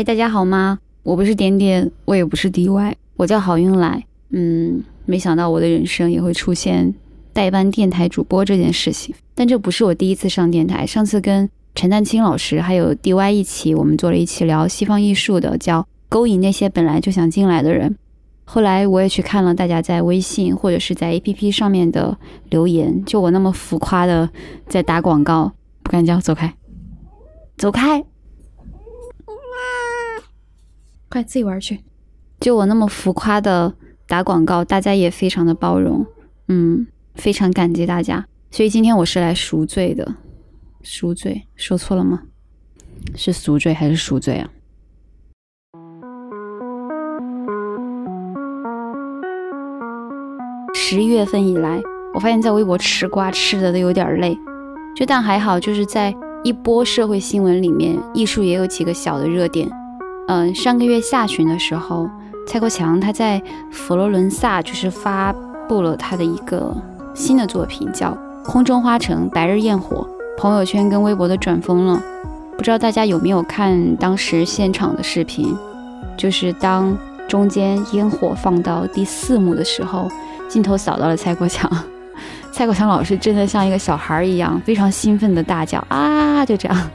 嗨，大家好吗？我不是点点，我也不是 DY，我叫郝运来。嗯，没想到我的人生也会出现代班电台主播这件事情。但这不是我第一次上电台，上次跟陈丹青老师还有 DY 一起，我们做了一期聊西方艺术的，叫勾引那些本来就想进来的人。后来我也去看了大家在微信或者是在 APP 上面的留言，就我那么浮夸的在打广告，不敢叫，走开，走开。快自己玩去！就我那么浮夸的打广告，大家也非常的包容，嗯，非常感激大家。所以今天我是来赎罪的，赎罪说错了吗？是赎罪还是赎罪啊？十一月份以来，我发现在微博吃瓜吃的都有点累，就但还好，就是在一波社会新闻里面，艺术也有几个小的热点。嗯，上个月下旬的时候，蔡国强他在佛罗伦萨就是发布了他的一个新的作品，叫《空中花城白日焰火》，朋友圈跟微博都转疯了。不知道大家有没有看当时现场的视频？就是当中间烟火放到第四幕的时候，镜头扫到了蔡国强，蔡国强老师真的像一个小孩一样，非常兴奋的大叫啊！就这样，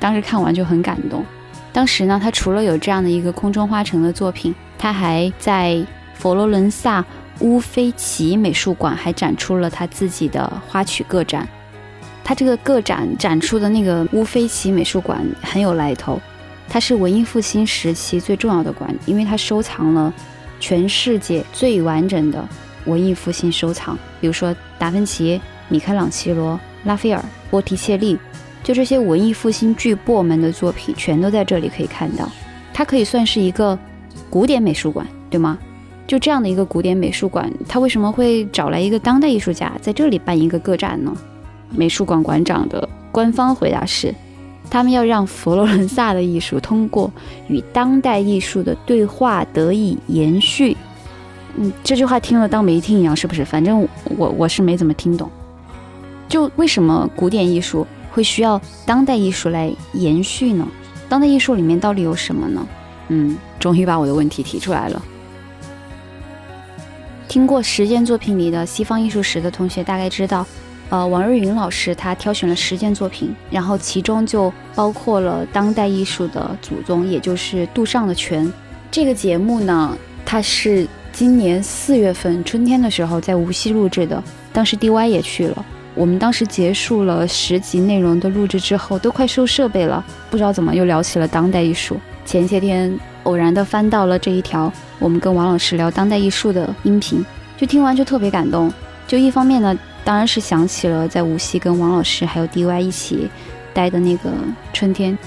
当时看完就很感动。当时呢，他除了有这样的一个空中花城的作品，他还在佛罗伦萨乌菲齐美术馆还展出了他自己的花曲个展。他这个个展展出的那个乌菲齐美术馆很有来头，它是文艺复兴时期最重要的馆，因为它收藏了全世界最完整的文艺复兴收藏，比如说达芬奇、米开朗基罗、拉斐尔、波提切利。就这些文艺复兴巨擘们的作品，全都在这里可以看到。它可以算是一个古典美术馆，对吗？就这样的一个古典美术馆，它为什么会找来一个当代艺术家在这里办一个个展呢？美术馆馆长的官方回答是：他们要让佛罗伦萨的艺术通过与当代艺术的对话得以延续。嗯，这句话听了当没听一样，是不是？反正我我是没怎么听懂。就为什么古典艺术？会需要当代艺术来延续呢？当代艺术里面到底有什么呢？嗯，终于把我的问题提出来了。听过实践作品里的西方艺术史的同学大概知道，呃，王瑞云老师他挑选了十件作品，然后其中就包括了当代艺术的祖宗，也就是杜尚的泉。这个节目呢，它是今年四月份春天的时候在无锡录制的，当时 DY 也去了。我们当时结束了十集内容的录制之后，都快收设备了，不知道怎么又聊起了当代艺术。前些天偶然的翻到了这一条我们跟王老师聊当代艺术的音频，就听完就特别感动。就一方面呢，当然是想起了在无锡跟王老师还有 DY 一起待的那个春天，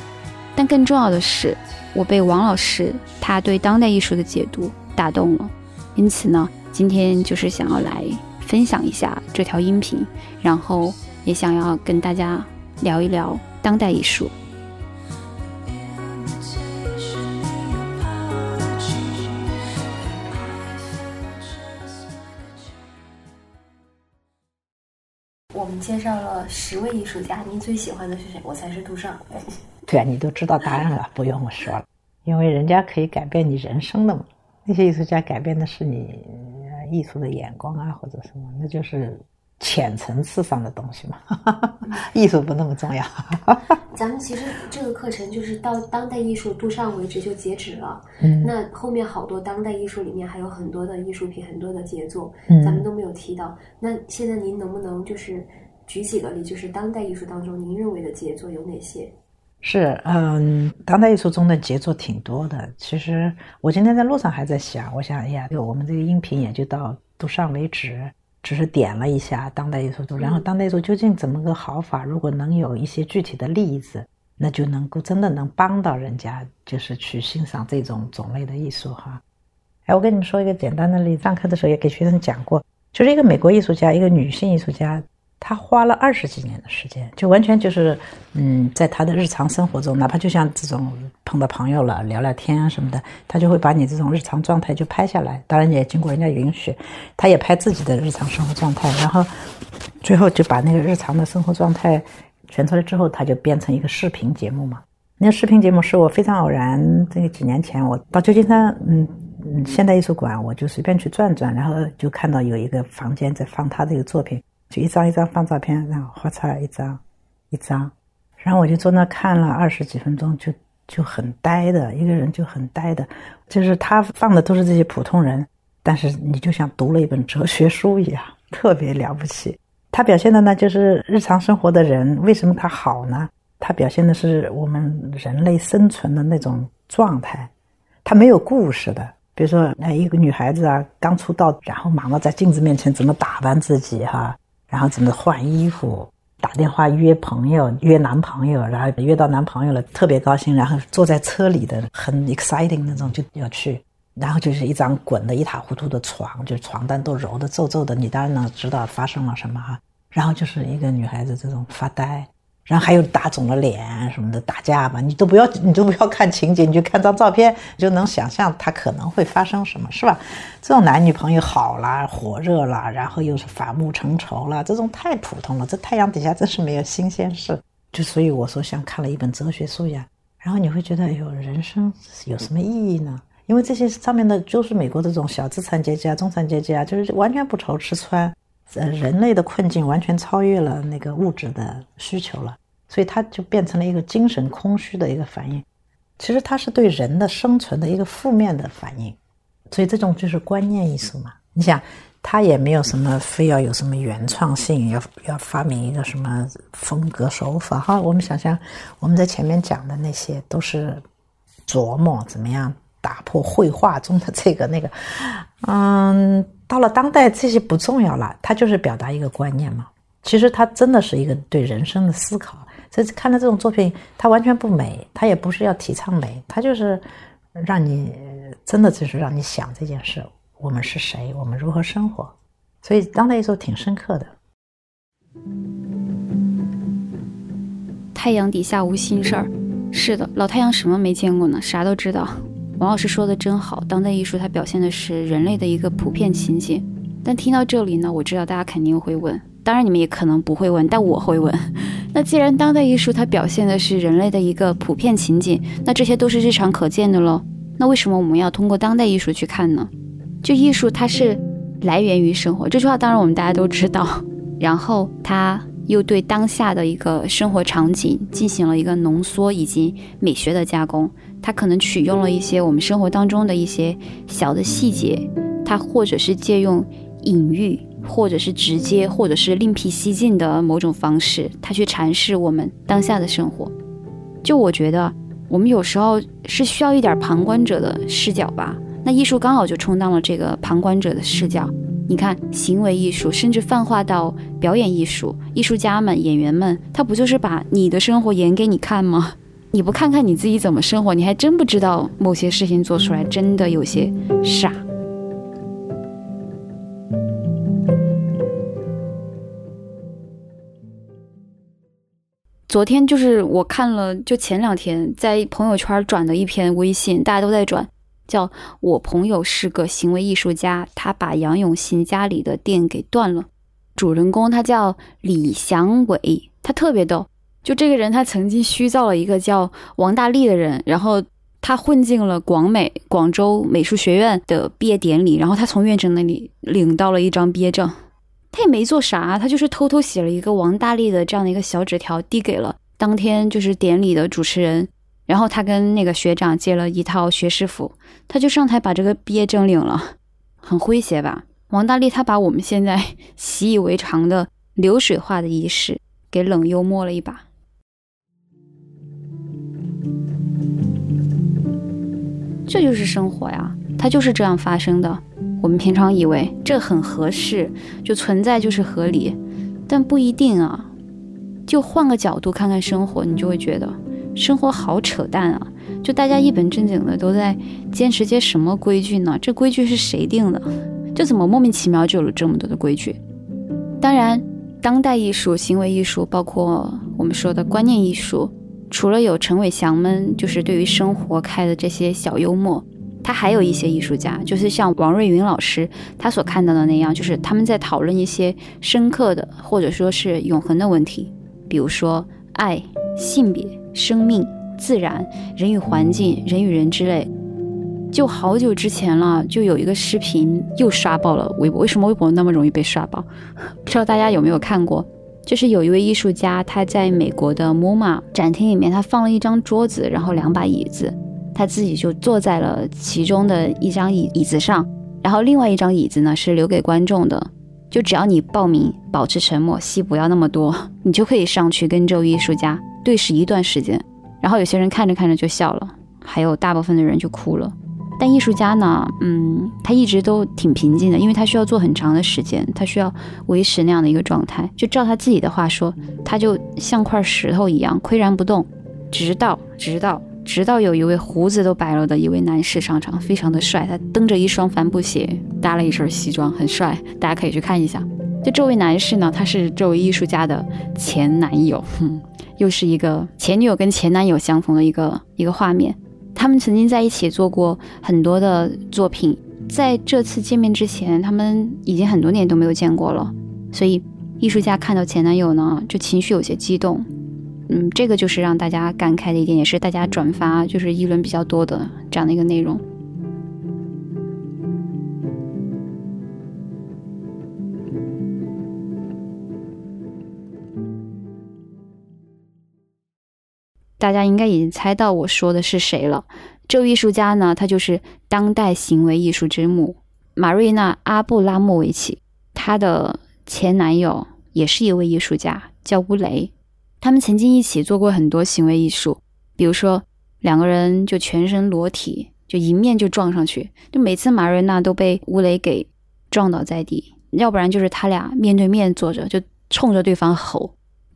但更重要的是，我被王老师他对当代艺术的解读打动了。因此呢，今天就是想要来。分享一下这条音频，然后也想要跟大家聊一聊当代艺术。我们介绍了十位艺术家，您最喜欢的是谁？我才是杜尚。对啊，你都知道答案了，不用我说了，因为人家可以改变你人生的嘛。那些艺术家改变的是你。艺术的眼光啊，或者什么，那就是浅层次上的东西嘛。艺术不那么重要。咱们其实这个课程就是到当代艺术杜尚为止就截止了。嗯。那后面好多当代艺术里面还有很多的艺术品，很多的杰作，咱们都没有提到。那现在您能不能就是举几个例，就是当代艺术当中您认为的杰作有哪些？是，嗯，当代艺术中的杰作挺多的。其实我今天在路上还在想，我想，哎呀，就我们这个音频也就到都上为止，只是点了一下当代艺术中然后当代艺术究竟怎么个好法？如果能有一些具体的例子，那就能够真的能帮到人家，就是去欣赏这种种类的艺术哈。哎，我跟你们说一个简单的例子，上课的时候也给学生讲过，就是一个美国艺术家，一个女性艺术家。他花了二十几年的时间，就完全就是，嗯，在他的日常生活中，哪怕就像这种碰到朋友了聊聊天啊什么的，他就会把你这种日常状态就拍下来。当然也经过人家允许，他也拍自己的日常生活状态，然后最后就把那个日常的生活状态选出来之后，他就变成一个视频节目嘛。那个视频节目是我非常偶然，这个几年前我到旧金山，嗯嗯，现代艺术馆，我就随便去转转，然后就看到有一个房间在放他这个作品，就一张一张放照片，然后画出来一张一张，然后我就坐那看了二十几分钟，就就很呆的一个人就很呆的，就是他放的都是这些普通人，但是你就像读了一本哲学书一样，特别了不起。他表现的呢，就是日常生活的人，为什么他好呢？他表现的是我们人类生存的那种状态，他没有故事的。比如说，哎，一个女孩子啊，刚出道，然后忙着在镜子面前怎么打扮自己哈，然后怎么换衣服，打电话约朋友、约男朋友，然后约到男朋友了，特别高兴，然后坐在车里的很 exciting 那种就要去，然后就是一张滚得一塌糊涂的床，就是床单都揉得皱皱的，你当然能知道发生了什么哈。然后就是一个女孩子这种发呆。然后还有打肿了脸什么的打架吧，你都不要，你都不要看情节，你就看张照片，就能想象他可能会发生什么，是吧？这种男女朋友好啦，火热啦，然后又是反目成仇啦，这种太普通了。这太阳底下真是没有新鲜事，就所以我说像看了一本哲学书一样。然后你会觉得，哎呦，人生有什么意义呢？因为这些上面的就是美国这种小资产阶级啊、中产阶级啊，就是完全不愁吃穿。呃，人类的困境完全超越了那个物质的需求了，所以它就变成了一个精神空虚的一个反应。其实它是对人的生存的一个负面的反应，所以这种就是观念艺术嘛。你想，它也没有什么非要有什么原创性，要要发明一个什么风格手法哈。我们想想，我们在前面讲的那些都是琢磨怎么样打破绘画中的这个那个，嗯。到了当代，这些不重要了，它就是表达一个观念嘛。其实它真的是一个对人生的思考。所以看到这种作品，它完全不美，它也不是要提倡美，它就是让你真的就是让你想这件事：我们是谁？我们如何生活？所以当代艺术挺深刻的。太阳底下无心事儿，是的，老太阳什么没见过呢？啥都知道。王老师说的真好，当代艺术它表现的是人类的一个普遍情景。但听到这里呢，我知道大家肯定会问，当然你们也可能不会问，但我会问。那既然当代艺术它表现的是人类的一个普遍情景，那这些都是日常可见的喽。那为什么我们要通过当代艺术去看呢？就艺术它是来源于生活这句话，当然我们大家都知道。然后它又对当下的一个生活场景进行了一个浓缩以及美学的加工。他可能取用了一些我们生活当中的一些小的细节，他或者是借用隐喻，或者是直接，或者是另辟蹊径的某种方式，他去阐释我们当下的生活。就我觉得，我们有时候是需要一点旁观者的视角吧。那艺术刚好就充当了这个旁观者的视角。你看，行为艺术，甚至泛化到表演艺术，艺术家们、演员们，他不就是把你的生活演给你看吗？你不看看你自己怎么生活，你还真不知道某些事情做出来真的有些傻。昨天就是我看了，就前两天在朋友圈转的一篇微信，大家都在转，叫我朋友是个行为艺术家，他把杨永信家里的电给断了。主人公他叫李祥伟，他特别逗。就这个人，他曾经虚造了一个叫王大力的人，然后他混进了广美广州美术学院的毕业典礼，然后他从院长那里领到了一张毕业证，他也没做啥，他就是偷偷写了一个王大力的这样的一个小纸条，递给了当天就是典礼的主持人，然后他跟那个学长借了一套学士服，他就上台把这个毕业证领了，很诙谐吧？王大力他把我们现在习以为常的流水化的仪式给冷幽默了一把。这就是生活呀，它就是这样发生的。我们平常以为这很合适，就存在就是合理，但不一定啊。就换个角度看看生活，你就会觉得生活好扯淡啊！就大家一本正经的都在坚持些什么规矩呢？这规矩是谁定的？就怎么莫名其妙就有了这么多的规矩？当然，当代艺术、行为艺术，包括我们说的观念艺术。除了有陈伟祥们，就是对于生活开的这些小幽默，他还有一些艺术家，就是像王瑞云老师他所看到的那样，就是他们在讨论一些深刻的或者说是永恒的问题，比如说爱、性别、生命、自然、人与环境、人与人之类。就好久之前了，就有一个视频又刷爆了微博。为什么微博那么容易被刷爆？不知道大家有没有看过？就是有一位艺术家，他在美国的 MoMA 展厅里面，他放了一张桌子，然后两把椅子，他自己就坐在了其中的一张椅椅子上，然后另外一张椅子呢是留给观众的。就只要你报名，保持沉默，戏不要那么多，你就可以上去跟这位艺术家对视一段时间。然后有些人看着看着就笑了，还有大部分的人就哭了。但艺术家呢，嗯，他一直都挺平静的，因为他需要做很长的时间，他需要维持那样的一个状态。就照他自己的话说，他就像块石头一样岿然不动，直到直到直到有一位胡子都白了的一位男士上场，非常的帅，他蹬着一双帆布鞋，搭了一身西装，很帅，大家可以去看一下。就这位男士呢，他是这位艺术家的前男友，哼，又是一个前女友跟前男友相逢的一个一个画面。他们曾经在一起做过很多的作品，在这次见面之前，他们已经很多年都没有见过了，所以艺术家看到前男友呢，就情绪有些激动。嗯，这个就是让大家感慨的一点，也是大家转发就是议论比较多的这样的一个内容。大家应该已经猜到我说的是谁了。这位艺术家呢，他就是当代行为艺术之母马瑞娜·阿布拉莫维奇。她的前男友也是一位艺术家，叫乌雷。他们曾经一起做过很多行为艺术，比如说两个人就全身裸体，就迎面就撞上去，就每次马瑞娜都被乌雷给撞倒在地；要不然就是他俩面对面坐着，就冲着对方吼。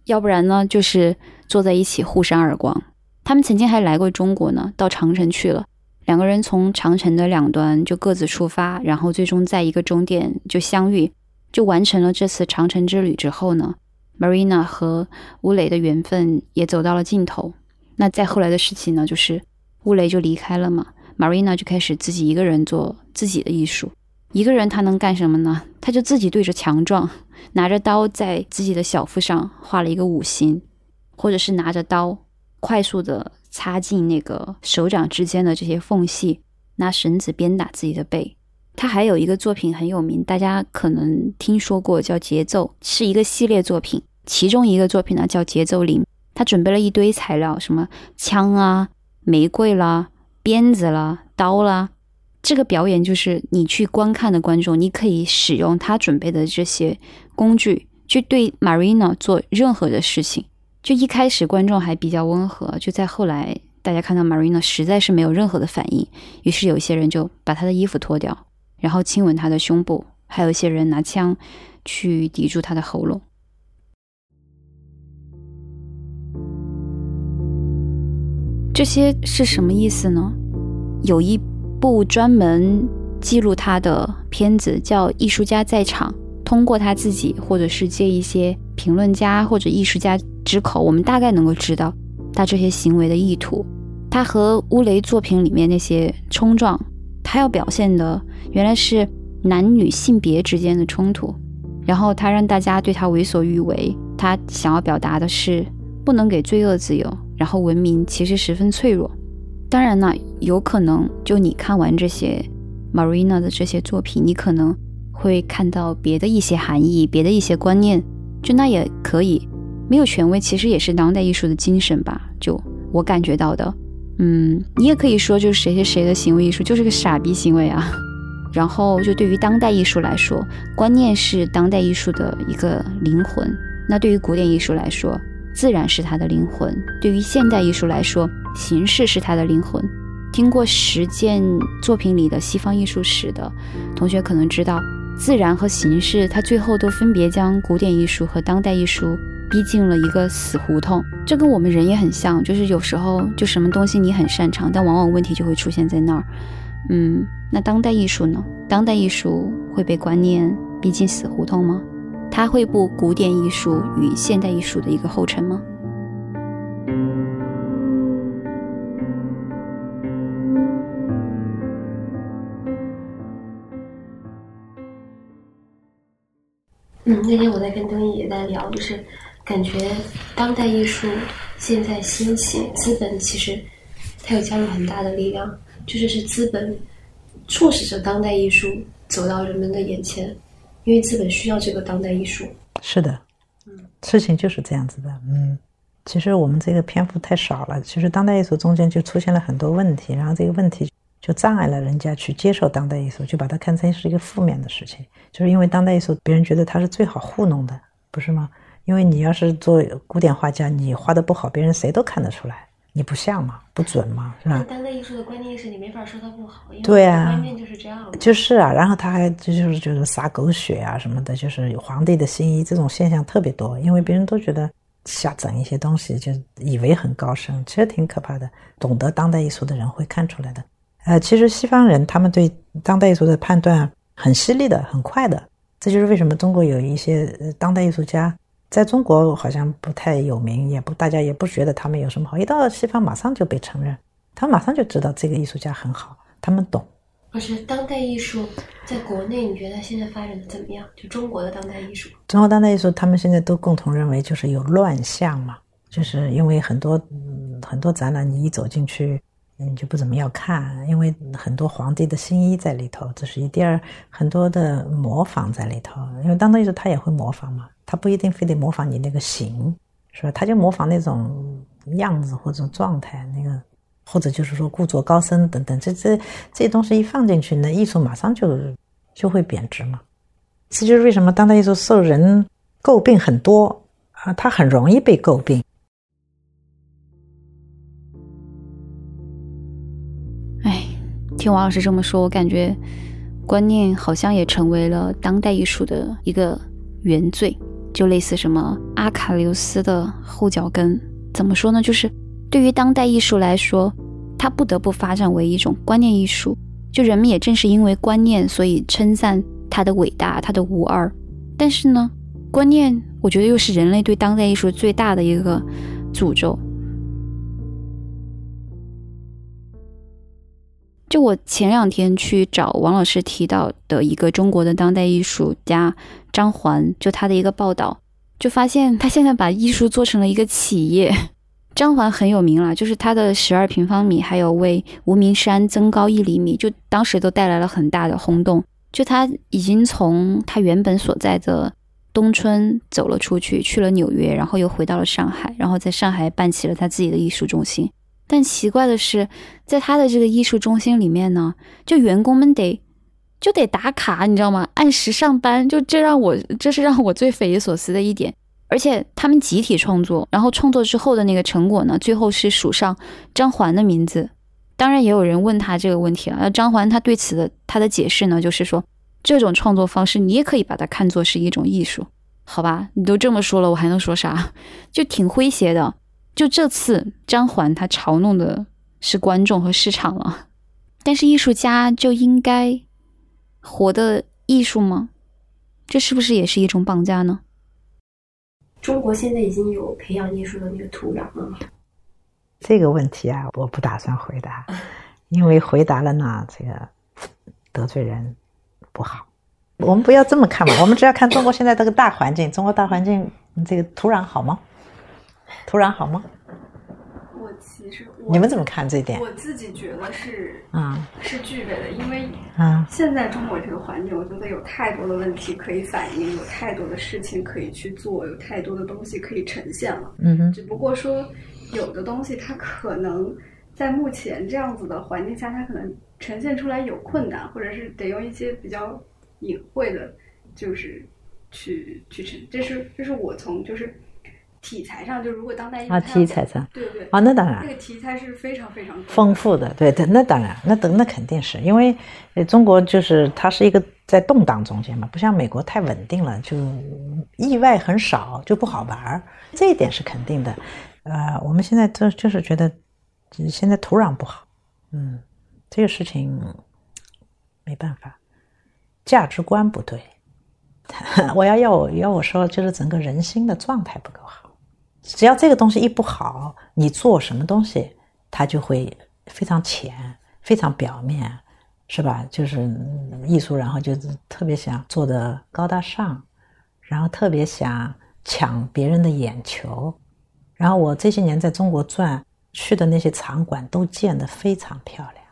要不然呢，就是坐在一起互扇耳光。他们曾经还来过中国呢，到长城去了。两个人从长城的两端就各自出发，然后最终在一个终点就相遇，就完成了这次长城之旅。之后呢，Marina 和乌雷的缘分也走到了尽头。那再后来的事情呢，就是乌雷就离开了嘛，Marina 就开始自己一个人做自己的艺术。一个人他能干什么呢？他就自己对着墙撞。拿着刀在自己的小腹上画了一个五星，或者是拿着刀快速的插进那个手掌之间的这些缝隙，拿绳子鞭打自己的背。他还有一个作品很有名，大家可能听说过，叫《节奏》，是一个系列作品。其中一个作品呢叫《节奏零》，他准备了一堆材料，什么枪啊、玫瑰啦、鞭子啦、刀啦。这个表演就是你去观看的观众，你可以使用他准备的这些工具去对 Marina 做任何的事情。就一开始观众还比较温和，就在后来大家看到 Marina 实在是没有任何的反应，于是有一些人就把他的衣服脱掉，然后亲吻他的胸部，还有一些人拿枪去抵住他的喉咙。这些是什么意思呢？有一。部专门记录他的片子叫《艺术家在场》，通过他自己或者是借一些评论家或者艺术家之口，我们大概能够知道他这些行为的意图。他和乌雷作品里面那些冲撞，他要表现的原来是男女性别之间的冲突，然后他让大家对他为所欲为。他想要表达的是不能给罪恶自由，然后文明其实十分脆弱。当然呢，有可能就你看完这些 Marina 的这些作品，你可能会看到别的一些含义，别的一些观念，就那也可以，没有权威，其实也是当代艺术的精神吧。就我感觉到的，嗯，你也可以说，就是谁谁谁的行为艺术就是个傻逼行为啊。然后就对于当代艺术来说，观念是当代艺术的一个灵魂，那对于古典艺术来说。自然是它的灵魂。对于现代艺术来说，形式是它的灵魂。听过实践作品里的西方艺术史的同学可能知道，自然和形式，它最后都分别将古典艺术和当代艺术逼进了一个死胡同。这跟我们人也很像，就是有时候就什么东西你很擅长，但往往问题就会出现在那儿。嗯，那当代艺术呢？当代艺术会被观念逼进死胡同吗？它会步古典艺术与现代艺术的一个后尘吗？嗯，那天我在跟东毅也在聊，就是感觉当代艺术现在兴起，资本其实它有加入很大的力量，就是是资本促使着当代艺术走到人们的眼前，因为资本需要这个当代艺术。是的，嗯，事情就是这样子的，嗯。其实我们这个篇幅太少了，其实当代艺术中间就出现了很多问题，然后这个问题就障碍了人家去接受当代艺术，就把它看成是一个负面的事情，就是因为当代艺术别人觉得它是最好糊弄的，不是吗？因为你要是做古典画家，你画的不好，别人谁都看得出来，你不像嘛，不准嘛，是吧？当代艺术的观念是你没法说它不好，对啊，观念就是这样。就是啊，然后他还就就是觉得撒狗血啊什么的，就是皇帝的新衣这种现象特别多，因为别人都觉得。瞎整一些东西，就以为很高深，其实挺可怕的。懂得当代艺术的人会看出来的。呃，其实西方人他们对当代艺术的判断很犀利的，很快的。这就是为什么中国有一些当代艺术家在中国好像不太有名，也不大家也不觉得他们有什么好。一到西方，马上就被承认，他们马上就知道这个艺术家很好，他们懂。不是当代艺术在国内，你觉得现在发展的怎么样？就中国的当代艺术，中国当代艺术，他们现在都共同认为就是有乱象嘛，就是因为很多很多展览，你一走进去，你就不怎么要看，因为很多皇帝的新衣在里头，这是一；第二，很多的模仿在里头，因为当代艺术他也会模仿嘛，他不一定非得模仿你那个形，是吧？他就模仿那种样子或者状态，那个。或者就是说故作高深等等，这这这些东西一放进去，那艺术马上就就会贬值嘛。这就是为什么当代艺术受人诟病很多啊，它很容易被诟病。听王老师这么说，我感觉观念好像也成为了当代艺术的一个原罪，就类似什么阿卡琉斯的后脚跟。怎么说呢？就是。对于当代艺术来说，它不得不发展为一种观念艺术。就人们也正是因为观念，所以称赞它的伟大，它的无二。但是呢，观念我觉得又是人类对当代艺术最大的一个诅咒。就我前两天去找王老师提到的一个中国的当代艺术家张环，就他的一个报道，就发现 他现在把艺术做成了一个企业。张环很有名了，就是他的十二平方米，还有为无名山增高一厘米，就当时都带来了很大的轰动。就他已经从他原本所在的东村走了出去，去了纽约，然后又回到了上海，然后在上海办起了他自己的艺术中心。但奇怪的是，在他的这个艺术中心里面呢，就员工们得就得打卡，你知道吗？按时上班，就这让我这是让我最匪夷所思的一点。而且他们集体创作，然后创作之后的那个成果呢，最后是署上张环的名字。当然，也有人问他这个问题了。那张环他对此的他的解释呢，就是说这种创作方式你也可以把它看作是一种艺术，好吧？你都这么说了，我还能说啥？就挺诙谐的。就这次张环他嘲弄的是观众和市场了，但是艺术家就应该活的艺术吗？这是不是也是一种绑架呢？中国现在已经有培养艺术的那个土壤了吗？这个问题啊，我不打算回答，因为回答了呢，这个得罪人不好。我们不要这么看嘛，我们只要看中国现在这个大环境，中国大环境这个土壤好吗？土壤好吗？我其实你们怎么看这一点？我自己觉得是，啊，是具备的，因为啊，现在中国这个环境，我觉得有太多的问题可以反映，有太多的事情可以去做，有太多的东西可以呈现了。嗯哼，只不过说，有的东西它可能在目前这样子的环境下，它可能呈现出来有困难，或者是得用一些比较隐晦的，就是去去呈。这是这是我从就是。题材上，就如果当代艺术啊，题材上，对对啊，那当然，这个题材是非常非常丰富的，对对，那当然，那等那肯定是因为呃中国就是它是一个在动荡中间嘛，不像美国太稳定了，就意外很少，就不好玩儿，这一点是肯定的。呃，我们现在就就是觉得现在土壤不好，嗯，这个事情没办法，价值观不对，我要要我要我说，就是整个人心的状态不够好。只要这个东西一不好，你做什么东西，它就会非常浅、非常表面，是吧？就是艺术，然后就是特别想做的高大上，然后特别想抢别人的眼球。然后我这些年在中国转去的那些场馆都建得非常漂亮，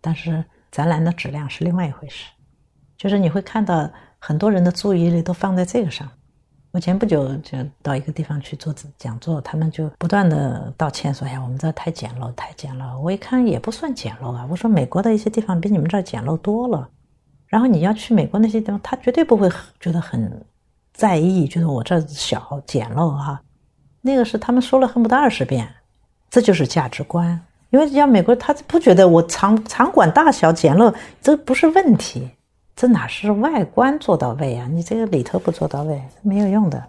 但是展览的质量是另外一回事。就是你会看到很多人的注意力都放在这个上面。我前不久就到一个地方去做讲座，他们就不断的道歉说：“哎呀，我们这太简陋，太简陋。”我一看也不算简陋啊，我说美国的一些地方比你们这儿简陋多了。然后你要去美国那些地方，他绝对不会觉得很在意，觉得我这小简陋哈。那个是他们说了恨不得二十遍，这就是价值观。因为像美国，他不觉得我场场馆大小简陋这不是问题，这哪是外观做到位啊？你这个里头不做到位没有用的。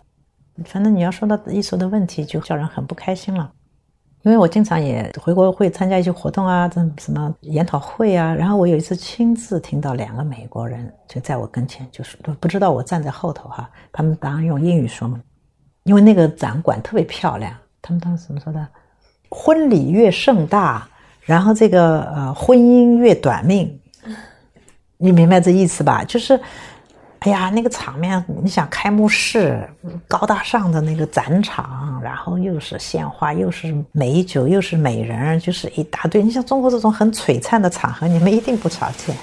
反正你要说到艺术的问题，就叫人很不开心了。因为我经常也回国会参加一些活动啊，这什么研讨会啊。然后我有一次亲自听到两个美国人就在我跟前，就是不知道我站在后头哈，他们当然用英语说嘛。因为那个展馆特别漂亮，他们当时怎么说的？婚礼越盛大，然后这个呃婚姻越短命。你明白这意思吧？就是。哎呀，那个场面，你想开幕式，高大上的那个展场，然后又是鲜花，又是美酒，又是美人，就是一大堆。你像中国这种很璀璨的场合，你们一定不少见，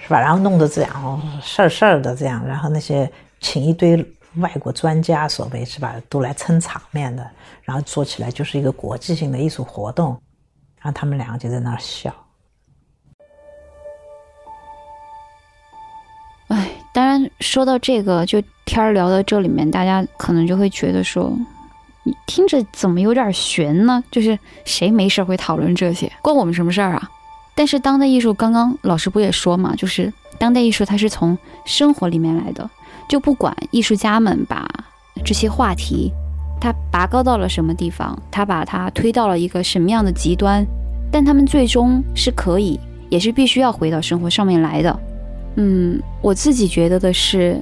是吧？然后弄得这样事儿事儿的这样，然后那些请一堆外国专家，所谓是吧，都来撑场面的，然后做起来就是一个国际性的艺术活动，然后他们两个就在那儿笑。当然，说到这个，就天儿聊到这里面，大家可能就会觉得说，你听着怎么有点悬呢？就是谁没事会讨论这些，关我们什么事儿啊？但是当代艺术，刚刚老师不也说嘛，就是当代艺术它是从生活里面来的，就不管艺术家们把这些话题，他拔高到了什么地方，他把它推到了一个什么样的极端，但他们最终是可以，也是必须要回到生活上面来的。嗯，我自己觉得的是，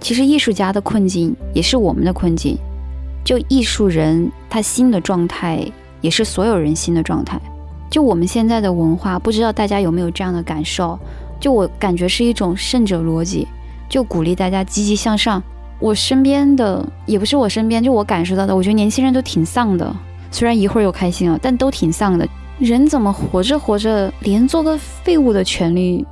其实艺术家的困境也是我们的困境。就艺术人他新的状态，也是所有人新的状态。就我们现在的文化，不知道大家有没有这样的感受？就我感觉是一种胜者逻辑，就鼓励大家积极向上。我身边的也不是我身边，就我感受到的，我觉得年轻人都挺丧的。虽然一会儿又开心了，但都挺丧的。人怎么活着活着，连做个废物的权利？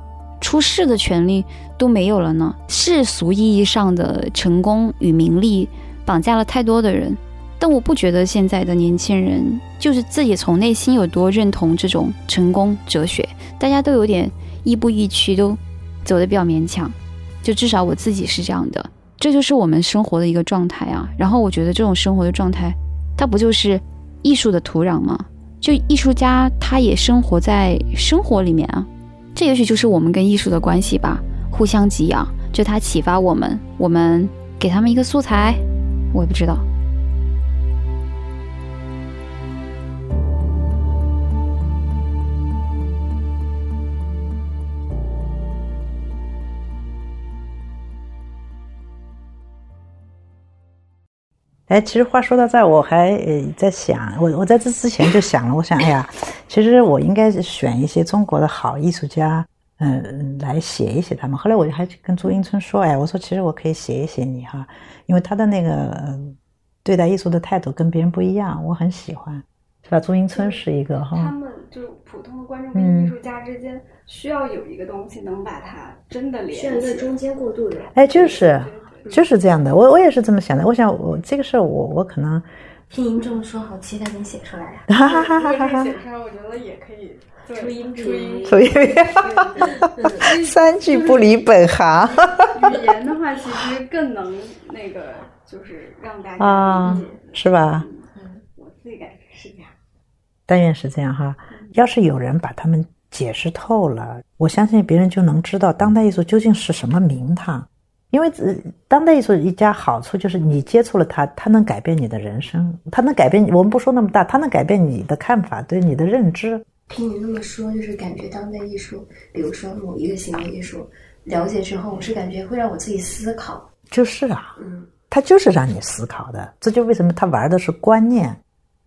出世的权利都没有了呢？世俗意义上的成功与名利绑架了太多的人，但我不觉得现在的年轻人就是自己从内心有多认同这种成功哲学。大家都有点亦步亦趋，都走得比较勉强。就至少我自己是这样的，这就是我们生活的一个状态啊。然后我觉得这种生活的状态，它不就是艺术的土壤吗？就艺术家他也生活在生活里面啊。这也许就是我们跟艺术的关系吧，互相给养，就它启发我们，我们给他们一个素材，我也不知道。哎，其实话说到这儿，我还呃在想，我我在这之前就想了，我想，哎呀，其实我应该选一些中国的好艺术家，嗯，来写一写他们。后来我就还跟朱英春说，哎，我说其实我可以写一写你哈，因为他的那个对待艺术的态度跟别人不一样，我很喜欢，是吧？朱英春是一个哈，他们就普通的观众跟艺术家之间需要有一个东西能把它真的连，需要一个中间过渡的，哎，就是。就是这样的，我我也是这么想的。我想，我这个事儿，我我可能听您这么说，好期待能写出来呀！哈哈哈哈哈！写出来，我觉得也可以出音出音出音，三句不离本行。语言的话，其实更能那个，就是让大家理解，是吧？嗯，我自己感觉是这样。但愿是这样哈。要是有人把他们解释透了，我相信别人就能知道当代艺术究竟是什么名堂。因为当代艺术一家好处就是你接触了它，它能改变你的人生，它能改变我们不说那么大，它能改变你的看法，对你的认知。听你那么说，就是感觉当代艺术，比如说某一个行为艺术，了解之后，我是感觉会让我自己思考。就是啊，嗯，它就是让你思考的。这就为什么他玩的是观念，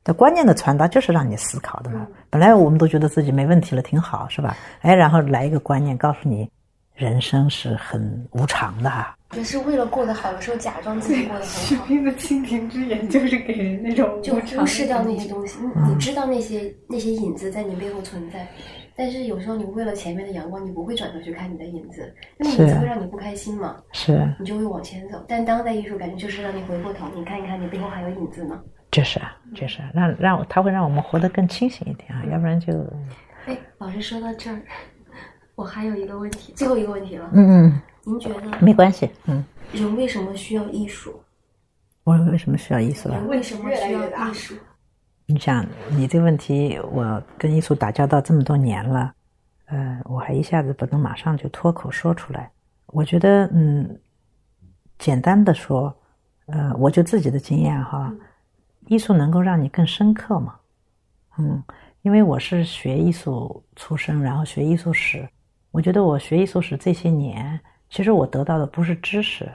的观念的传达就是让你思考的嘛。本来我们都觉得自己没问题了，挺好，是吧？哎，然后来一个观念告诉你。人生是很无常的哈。也是为了过得好，有时候假装自己过得许很好，冰的蜻蜓之眼就是给人那种就忽视掉那些。东西。你你知道那些那些影子在你背后存在，但是有时候你为了前面的阳光，你不会转头去看你的影子，那个影子会让你不开心嘛，是，你就会往前走。但当代艺术感觉就是让你回过头，你看一看你背后还有影子呢。就是啊，就是啊让让它会让我们活得更清醒一点啊，要不然就哎，老师说到这儿，我还有一个问题，最后一个问题了。嗯嗯，您觉得没关系，嗯。人为什么需要艺术？我为什么需要艺术啊？人为什么需要艺术？你想，你这个问题，我跟艺术打交道这么多年了，呃，我还一下子不能马上就脱口说出来。我觉得，嗯，简单的说，呃，我就自己的经验哈，艺术能够让你更深刻嘛，嗯，因为我是学艺术出身，然后学艺术史，我觉得我学艺术史这些年，其实我得到的不是知识，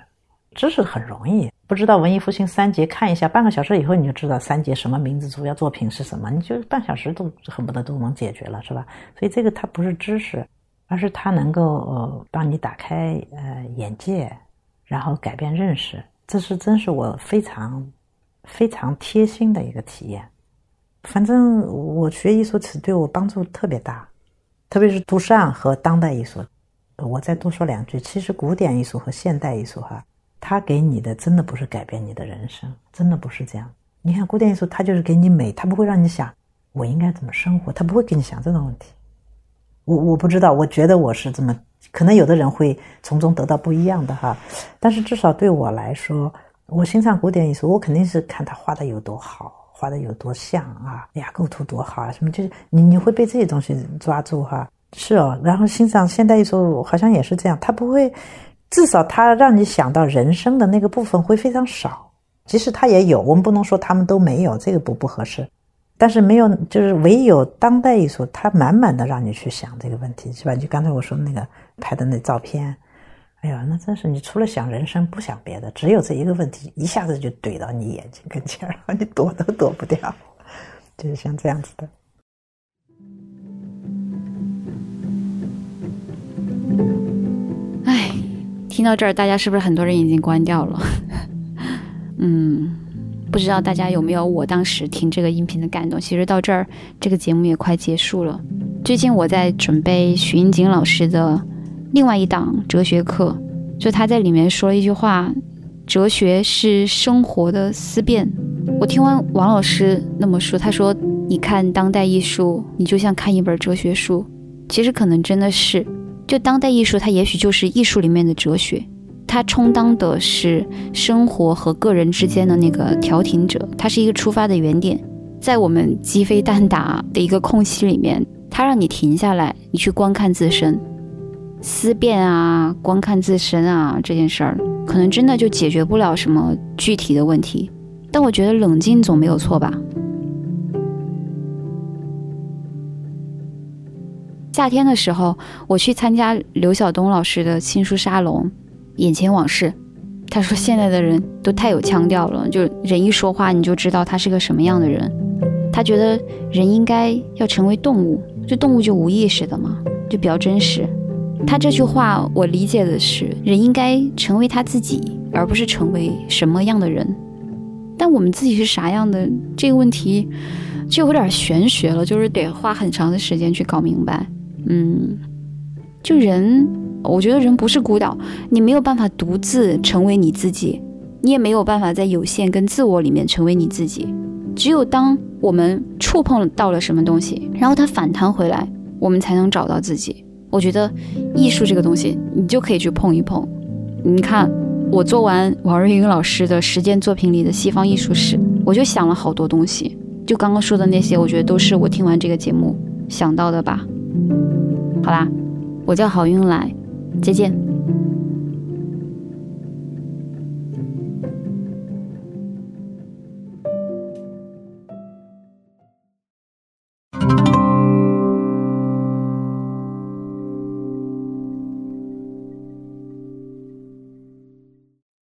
知识很容易，不知道文艺复兴三杰看一下，半个小时以后你就知道三杰什么名字，主要作品是什么，你就半小时都恨不得都能解决了，是吧？所以这个它不是知识，而是它能够呃帮你打开呃眼界，然后改变认识，这是真是我非常非常贴心的一个体验。反正我学艺术史对我帮助特别大，特别是杜尚和当代艺术。我再多说两句，其实古典艺术和现代艺术哈，它给你的真的不是改变你的人生，真的不是这样。你看古典艺术，它就是给你美，它不会让你想我应该怎么生活，它不会给你想这种问题。我我不知道，我觉得我是这么，可能有的人会从中得到不一样的哈，但是至少对我来说，我欣赏古典艺术，我肯定是看他画的有多好，画的有多像啊，哎呀，构图多好啊，什么就是你你会被这些东西抓住哈。是哦，然后欣赏现代艺术好像也是这样，它不会，至少它让你想到人生的那个部分会非常少，即使它也有，我们不能说他们都没有，这个不不合适。但是没有，就是唯有当代艺术，它满满的让你去想这个问题，是吧？就刚才我说那个拍的那照片，哎呀，那真是你除了想人生不想别的，只有这一个问题，一下子就怼到你眼睛跟前儿，你躲都躲不掉，就是像这样子的。唉，听到这儿，大家是不是很多人已经关掉了？嗯，不知道大家有没有我当时听这个音频的感动。其实到这儿，这个节目也快结束了。最近我在准备徐英锦老师的另外一档哲学课，就他在里面说了一句话：“哲学是生活的思辨。”我听完王老师那么说，他说：“你看当代艺术，你就像看一本哲学书。”其实可能真的是。就当代艺术，它也许就是艺术里面的哲学，它充当的是生活和个人之间的那个调停者，它是一个出发的原点，在我们鸡飞蛋打的一个空隙里面，它让你停下来，你去观看自身，思辨啊，观看自身啊，这件事儿可能真的就解决不了什么具体的问题，但我觉得冷静总没有错吧。夏天的时候，我去参加刘晓东老师的新书沙龙，《眼前往事》。他说现在的人都太有腔调了，就人一说话你就知道他是个什么样的人。他觉得人应该要成为动物，这动物就无意识的嘛，就比较真实。他这句话我理解的是，人应该成为他自己，而不是成为什么样的人。但我们自己是啥样的这个问题，就有点玄学了，就是得花很长的时间去搞明白。嗯，就人，我觉得人不是孤岛，你没有办法独自成为你自己，你也没有办法在有限跟自我里面成为你自己。只有当我们触碰到了什么东西，然后它反弹回来，我们才能找到自己。我觉得艺术这个东西，你就可以去碰一碰。你看，我做完王瑞云老师的实践作品里的西方艺术史，我就想了好多东西。就刚刚说的那些，我觉得都是我听完这个节目想到的吧。好啦，我叫郝运来，再见。